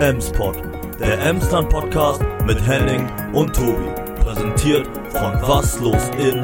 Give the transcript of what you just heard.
Emspot, der Emsland Podcast mit Henning und Tobi. Präsentiert von waslosin.de.